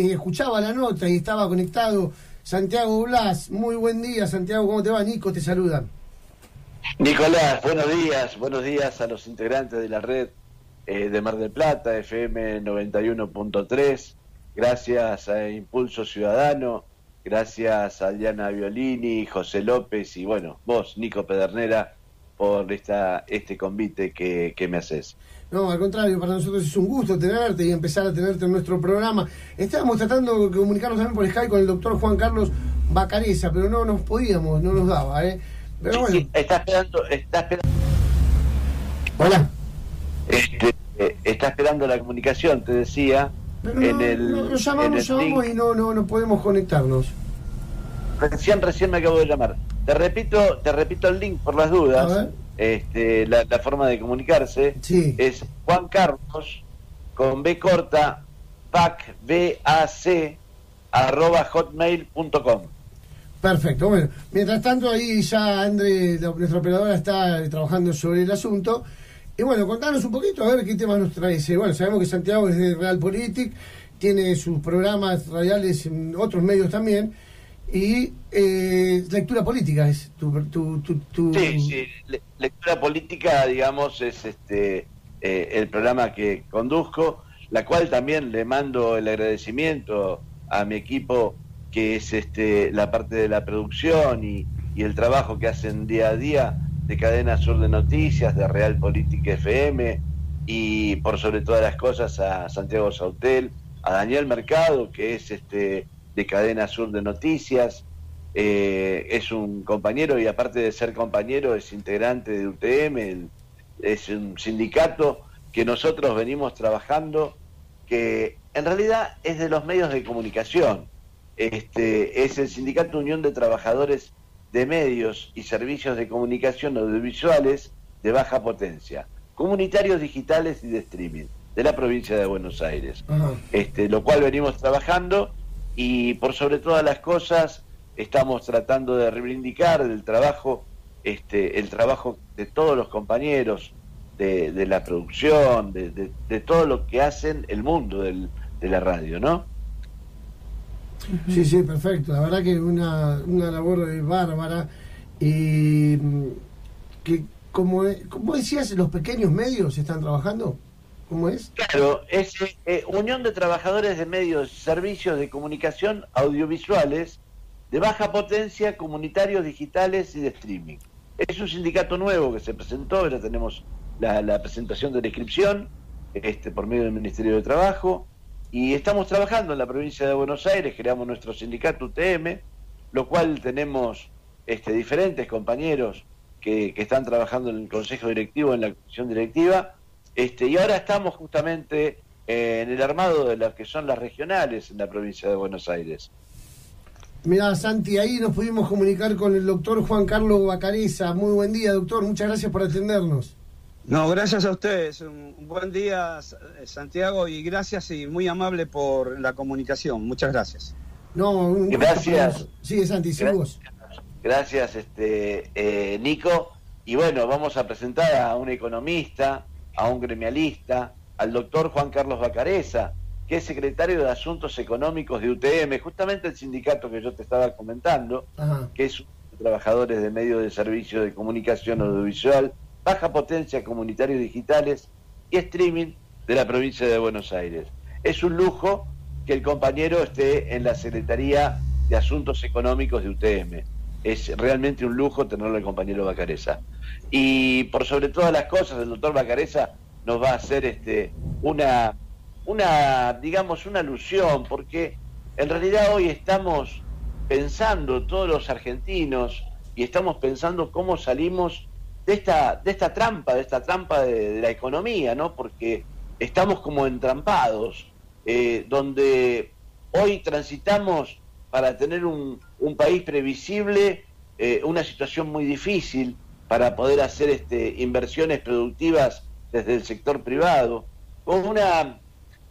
eh, escuchaba la nota y estaba conectado Santiago Blas. Muy buen día, Santiago, ¿cómo te va? Nico te saluda. Nicolás, buenos días, buenos días a los integrantes de la red eh, de Mar del Plata, FM 91.3, gracias a Impulso Ciudadano, gracias a Diana Violini, José López y bueno, vos, Nico Pedernera, por esta, este convite que, que me haces. No, al contrario, para nosotros es un gusto tenerte y empezar a tenerte en nuestro programa. Estábamos tratando de comunicarnos también por Skype con el doctor Juan Carlos Bacareza, pero no nos podíamos, no nos daba, ¿eh? Pero bueno. está esperando, está esperando. Hola. Este, eh, está esperando la comunicación, te decía. Pero en el, no, llamamos, llamamos y no, no, no podemos conectarnos. Recién, recién me acabo de llamar. Te repito, te repito el link por las dudas. Este, la, forma de comunicarse es Juan Carlos con B corta bac B A C arroba hotmail.com. Perfecto, bueno, mientras tanto ahí ya André, nuestra operadora, está trabajando sobre el asunto. Y bueno, contanos un poquito a ver qué tema nos trae. Bueno, sabemos que Santiago es de Realpolitik, tiene sus programas radiales en otros medios también. Y eh, lectura política es tu, tu, tu, Sí, sí, lectura política, digamos, es este eh, el programa que conduzco, la cual también le mando el agradecimiento a mi equipo, que es este la parte de la producción y, y el trabajo que hacen día a día de Cadena Sur de Noticias, de Real Política FM y por sobre todas las cosas a Santiago Sautel, a Daniel Mercado, que es este de Cadena Sur de Noticias. Eh, es un compañero y aparte de ser compañero es integrante de UTM, es un sindicato que nosotros venimos trabajando, que en realidad es de los medios de comunicación. Este, es el Sindicato Unión de Trabajadores de Medios y Servicios de Comunicación Audiovisuales de Baja Potencia, comunitarios digitales y de streaming de la provincia de Buenos Aires. Este, lo cual venimos trabajando y por sobre todas las cosas estamos tratando de reivindicar el trabajo, este, el trabajo de todos los compañeros de, la producción, de, todo lo que hacen el mundo de la radio, ¿no? Sí, sí, perfecto. La verdad que una, una labor bárbara y que como, como decías, los pequeños medios están trabajando. ¿Cómo es? Claro, es eh, Unión de Trabajadores de Medios y Servicios de Comunicación Audiovisuales de baja potencia, comunitarios digitales y de streaming. Es un sindicato nuevo que se presentó, ya tenemos la, presentación de la inscripción este, por medio del Ministerio de Trabajo y estamos trabajando en la provincia de Buenos Aires, creamos nuestro sindicato UTM, lo cual tenemos este, diferentes compañeros que, que están trabajando en el Consejo Directivo, en la Comisión Directiva, este, y ahora estamos justamente eh, en el armado de las que son las regionales en la provincia de Buenos Aires. Mira, Santi, ahí nos pudimos comunicar con el doctor Juan Carlos Bacareza. Muy buen día, doctor. Muchas gracias por atendernos. No, gracias a ustedes. Un buen día, Santiago, y gracias y muy amable por la comunicación. Muchas gracias. No, un gracias. Sí, Santi, sin gracias, Gracias, este, eh, Nico. Y bueno, vamos a presentar a un economista, a un gremialista, al doctor Juan Carlos Bacareza, que es secretario de Asuntos Económicos de UTM, justamente el sindicato que yo te estaba comentando, que es trabajadores de medios de servicio de comunicación audiovisual, baja potencia, comunitarios digitales y streaming de la provincia de Buenos Aires. Es un lujo que el compañero esté en la Secretaría de Asuntos Económicos de UTM. Es realmente un lujo tenerlo el compañero Bacareza. Y por sobre todas las cosas, el doctor Bacareza nos va a hacer este, una, una, digamos, una alusión, porque en realidad hoy estamos pensando todos los argentinos y estamos pensando cómo salimos de esta, de esta trampa, de esta trampa de, la economía, ¿no? Porque estamos como entrampados, eh, donde hoy transitamos para tener un, país previsible, eh, una situación muy difícil, para poder hacer este, inversiones productivas desde el sector privado, con una,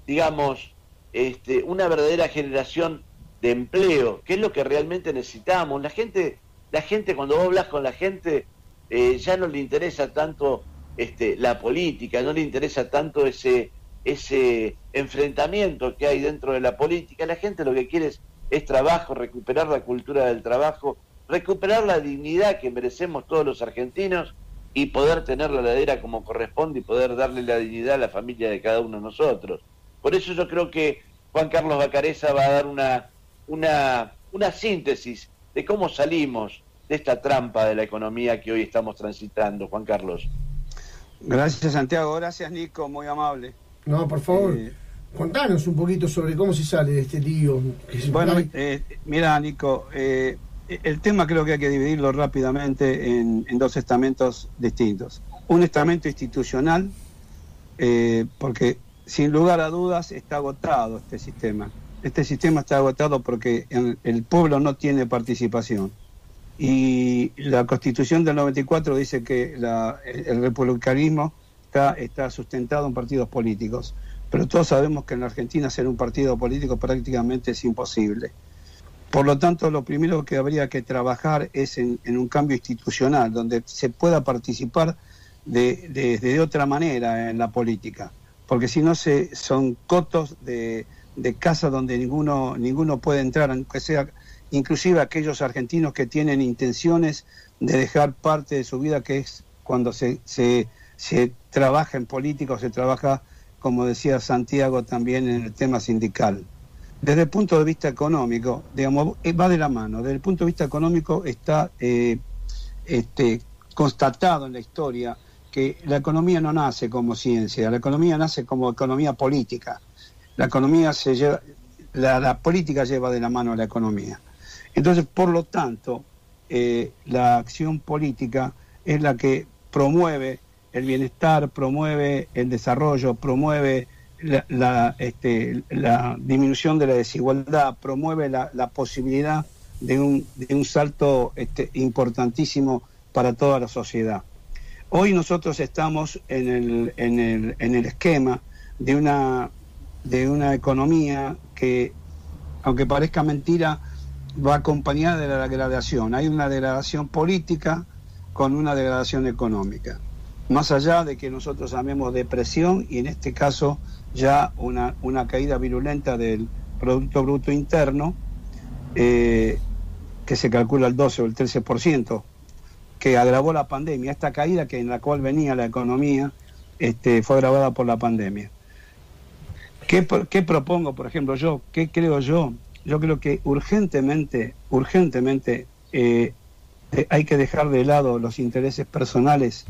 digamos, este, una verdadera generación de empleo, que es lo que realmente necesitamos. La gente, la gente cuando vos hablas con la gente, eh, ya no le interesa tanto este, la política, no le interesa tanto ese, ese enfrentamiento que hay dentro de la política. La gente lo que quiere es, es trabajo, recuperar la cultura del trabajo, recuperar la dignidad que merecemos todos los argentinos y poder tener la ladera como corresponde y poder darle la dignidad a la familia de cada uno de nosotros. Por eso yo creo que Juan Carlos Bacareza va a dar una, una, una síntesis de cómo salimos de esta trampa de la economía que hoy estamos transitando, Juan Carlos. Gracias, Santiago. Gracias, Nico. Muy amable. No, por favor. Eh, contanos un poquito sobre cómo se sale de este lío. bueno, eh, mira, Nico, eh, el tema creo que hay que dividirlo rápidamente en, dos estamentos distintos. Un estamento institucional, porque sin lugar a dudas está agotado este sistema. Este sistema está agotado porque el pueblo no tiene participación. Y la constitución del 94 dice que el republicanismo está, está sustentado en partidos políticos. Pero todos sabemos que en la Argentina ser un partido político prácticamente es imposible. Por lo tanto, lo primero que habría que trabajar es en, un cambio institucional, donde se pueda participar de, otra manera en la política. Porque si no, se, son cotos de, de casa donde ninguno, ninguno puede entrar, aunque sea inclusive aquellos argentinos que tienen intenciones de dejar parte de su vida, que es cuando se, se, se trabaja en política o se trabaja, como decía Santiago, también en el tema sindical. Desde el punto de vista económico, digamos, eh, va de la mano. Desde el punto de vista económico está eh, este, constatado en la historia que la economía no nace como ciencia, la economía nace como economía política. La economía se lleva, la política lleva de la mano a la economía. Entonces, por lo tanto, eh, la acción política es la que promueve el bienestar, promueve el desarrollo, promueve la, este, disminución de la desigualdad, promueve la, posibilidad de un, salto este, importantísimo para toda la sociedad. Hoy nosotros estamos en el, esquema de una economía que, aunque parezca mentira, va acompañada de la degradación. Hay una degradación política con una degradación económica. Más allá de que nosotros llamemos depresión y en este caso ya una, una caída virulenta del Producto Bruto Interno, eh, que se calcula el 12 o el 13%, que agravó la pandemia. Esta caída que en la cual venía la economía este, fue agravada por la pandemia. ¿Qué, ¿Qué propongo, por ejemplo, yo? ¿Qué creo yo? yo creo que urgentemente, urgentemente eh, hay que dejar de lado los intereses personales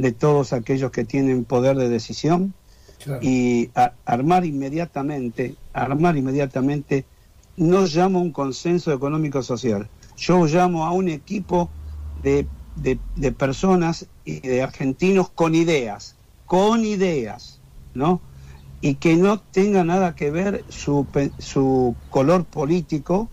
de todos aquellos que tienen poder de decisión y armar inmediatamente, armar inmediatamente, no llamo un consenso económico social, yo llamo a un equipo de, de personas y de argentinos con ideas, con ideas, ¿no? y que no tenga nada que ver su, su color político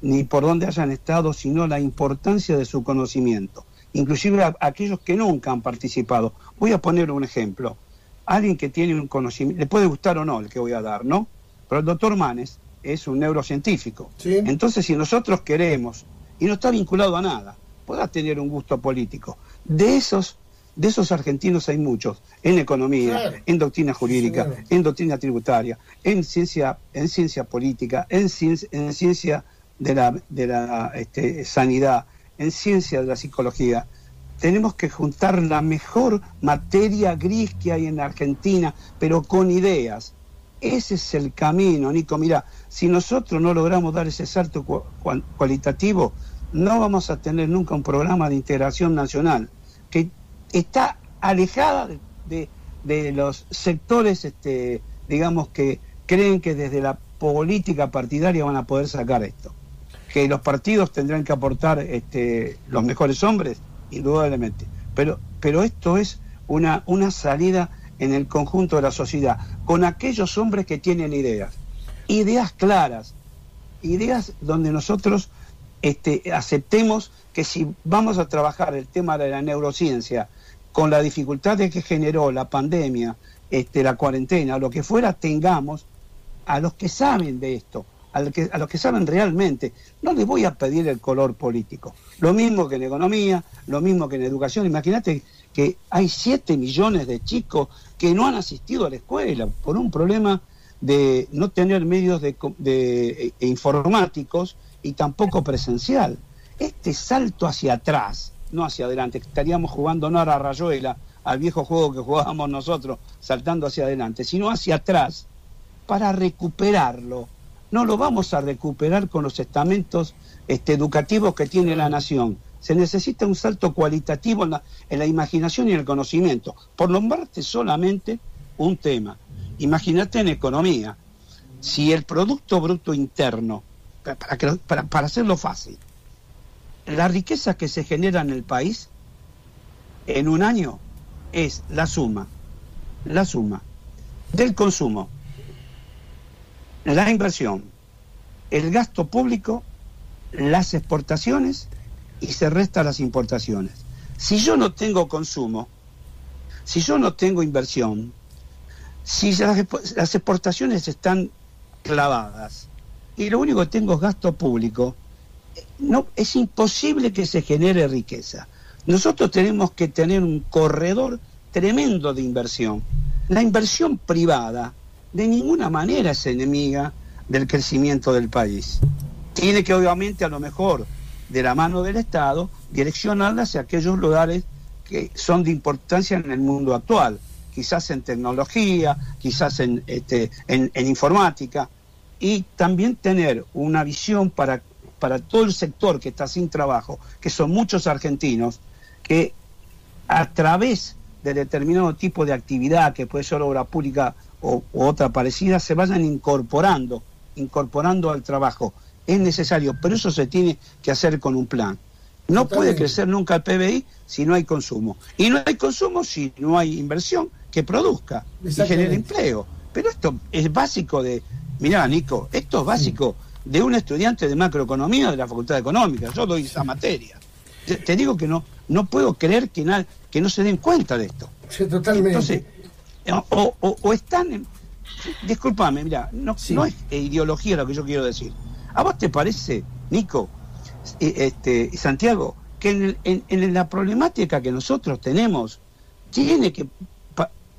ni por dónde hayan estado, sino la importancia de su conocimiento, inclusive a, aquellos que nunca han participado. Voy a poner un ejemplo. Alguien que tiene un conocimiento, le puede gustar o no el que voy a dar, ¿no? Pero el doctor Manes es un neurocientífico. Entonces, si nosotros queremos, y no está vinculado a nada, pueda tener un gusto político, de esos de esos argentinos hay muchos, en economía, en doctrina jurídica, en doctrina tributaria, en ciencia, en ciencia política, en ciencia, en ciencia de la, de la este, sanidad, en ciencia de la psicología. Tenemos que juntar la mejor materia gris que hay en Argentina, pero con ideas. Ese es el camino, Nico. Mira, si nosotros no logramos dar ese salto cualitativo, no vamos a tener nunca un programa de integración nacional que está alejada de, los sectores, este, digamos, que creen que desde la política partidaria van a poder sacar esto. Que los partidos tendrán que aportar este, los mejores hombres, indudablemente. Pero, pero esto es una, una salida en el conjunto de la sociedad, con aquellos hombres que tienen ideas, ideas claras, ideas donde nosotros este, aceptemos que si vamos a trabajar el tema de la neurociencia con la dificultad que generó la pandemia, este, la cuarentena, lo que fuera, tengamos a los que saben de esto, a, los que saben realmente. No les voy a pedir el color político. Lo mismo que en economía, lo mismo que en educación. Imagínate que hay 7 millones de chicos que no han asistido a la escuela por un problema de no tener medios de, de, e informáticos y tampoco presencial. Este salto hacia atrás, no hacia adelante, estaríamos jugando no a la rayuela, al viejo juego que jugábamos nosotros, saltando hacia adelante, sino hacia atrás, para recuperarlo. No lo vamos a recuperar con los estamentos este, educativos que tiene la nación. Se necesita un salto cualitativo en la, imaginación y el conocimiento. Por nombrarte solamente un tema. Imagínate en economía, si el Producto Bruto Interno, para, para hacerlo fácil, la riqueza que se genera en el país en un año es la suma, la suma del consumo, la inversión, el gasto público, las exportaciones y se resta las importaciones. Si yo no tengo consumo, si yo no tengo inversión, si las, exportaciones están clavadas y lo único que tengo es gasto público, no, es imposible que se genere riqueza. Nosotros tenemos que tener un corredor tremendo de inversión. La inversión privada de ninguna manera es enemiga del crecimiento del país. Tiene que obviamente a lo mejor de la mano del Estado direccionarla hacia aquellos lugares que son de importancia en el mundo actual, quizás en tecnología, quizás en, este, en, informática, y también tener una visión para para todo el sector que está sin trabajo, que son muchos argentinos, que a través de determinado tipo de actividad, que puede ser obra pública o, otra parecida, se vayan incorporando, incorporando al trabajo. Es necesario, pero eso se tiene que hacer con un plan. No puede crecer nunca el PBI si no hay consumo. Y no hay consumo si no hay inversión que produzca y genere empleo. Pero esto es básico de... Mirá, Nico, esto es básico de un estudiante de macroeconomía de la Facultad Económica. Yo doy esa materia. Te, te digo que no, no puedo creer que, na, que no se den cuenta de esto. Sí, totalmente. Entonces, o, o, o están... En, discúlpame, mira, no, sí. no es ideología lo que yo quiero decir. ¿A vos te parece, Nico, este, Santiago, que en, en, en la problemática que nosotros tenemos tiene que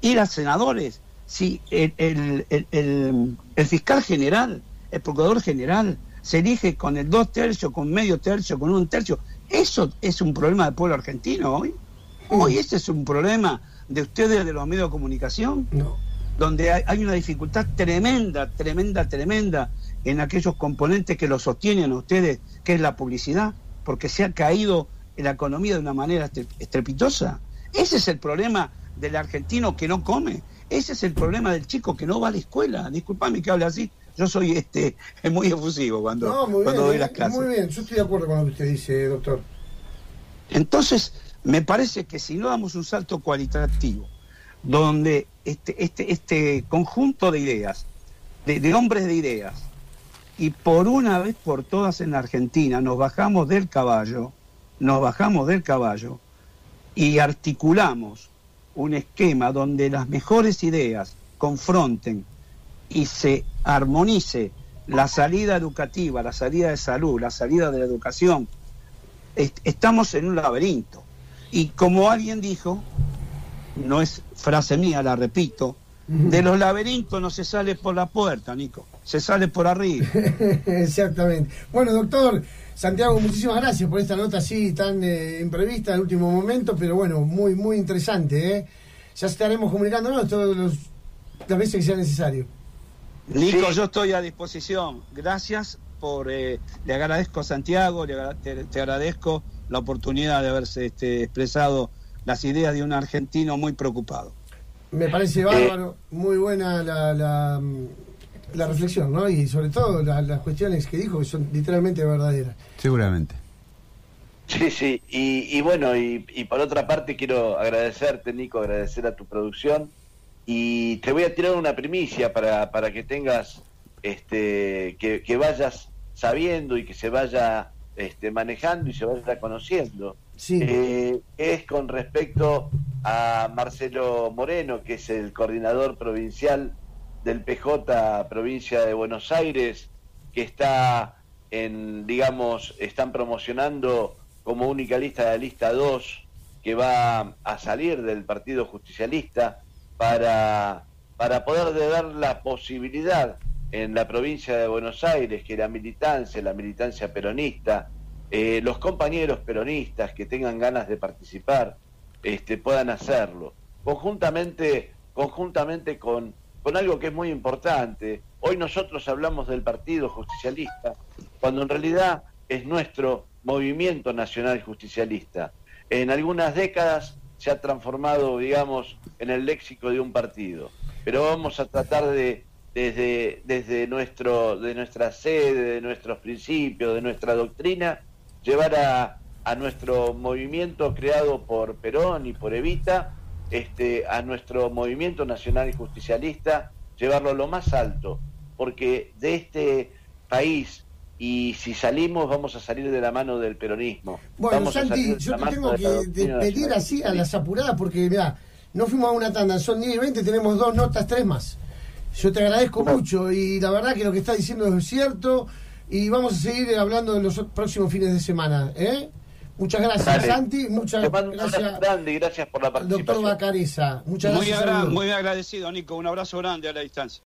ir a senadores si el, el, el, el, fiscal general el procurador general se elige con el dos tercios, con medio tercio, con un tercio. ¿Eso es un problema del pueblo argentino hoy? ¿Hoy ese es un problema de ustedes, de los medios de comunicación? No. Donde hay, hay una dificultad tremenda, tremenda, tremenda en aquellos componentes que lo sostienen a ustedes, que es la publicidad, porque se ha caído en la economía de una manera estrepitosa. Ese es el problema del argentino que no come. Ese es el problema del chico que no va a la escuela. Disculpame que hable así, yo soy este muy efusivo cuando, no, muy cuando bien, doy las clases. Muy bien, yo estoy de acuerdo con lo que usted dice, doctor. Entonces, me parece que si no damos un salto cualitativo, donde este, este, este conjunto de ideas, de, hombres de ideas, y por una vez por todas en la Argentina nos bajamos del caballo, nos bajamos del caballo y articulamos un esquema donde las mejores ideas confronten y se armonice la salida educativa, la salida de salud, la salida de la educación, est estamos en un laberinto. Y como alguien dijo, no es frase mía, la repito, de los laberintos no se sale por la puerta, Nico, se sale por arriba. Exactamente. Bueno, doctor Santiago, muchísimas gracias por esta nota así tan eh, imprevista en último momento, pero bueno, muy, muy interesante. ¿eh? Ya estaremos comunicándonos todas las veces que sea necesario. Nico, sí. yo estoy a disposición. Gracias por. Eh, le agradezco a Santiago, le, te, te, agradezco la oportunidad de haberse este, expresado las ideas de un argentino muy preocupado. Me parece bárbaro, muy buena la, la, la reflexión, ¿no? Y sobre todo la, las cuestiones que dijo, que son literalmente verdaderas. Seguramente. Sí, sí, y, y bueno, y, y, por otra parte quiero agradecerte, Nico, agradecer a tu producción y te voy a tirar una primicia para, para que tengas, este, que, que vayas sabiendo y que se vaya este, manejando y se vaya conociendo. Sí. Eh, es con respecto a Marcelo Moreno, que es el coordinador provincial del PJ provincia de Buenos Aires, que está en, digamos, están promocionando como única lista de la lista 2 que va a salir del Partido Justicialista para, para poder dar la posibilidad en la provincia de Buenos Aires que la militancia, la militancia peronista, eh, los compañeros peronistas que tengan ganas de participar, este, puedan hacerlo. Conjuntamente, conjuntamente con, con algo que es muy importante. Hoy nosotros hablamos del Partido Justicialista, cuando en realidad es nuestro movimiento nacional justicialista. En algunas décadas se ha transformado, digamos, en el léxico de un partido. Pero vamos a tratar de, desde, desde nuestro, de nuestra sede, de nuestros principios, de nuestra doctrina, llevar a, a nuestro movimiento creado por Perón y por Evita, este, a nuestro movimiento nacional y justicialista, llevarlo a lo más alto, porque de este país y si salimos vamos a salir de la mano del peronismo. Bueno, Santi, yo te tengo que despedir así a las apuradas porque mira, no fuimos a una tanda, son 10 y 20, tenemos dos notas, tres más. Yo te agradezco mucho y la verdad que lo que estás diciendo es cierto y vamos a seguir hablando en los próximos fines de semana. ¿eh? Muchas gracias, Santi. Muchas gracias. Grande y gracias por la participación. Doctor Bacareza, muchas gracias. Muy, muy agradecido, Nico. Un abrazo grande a la distancia.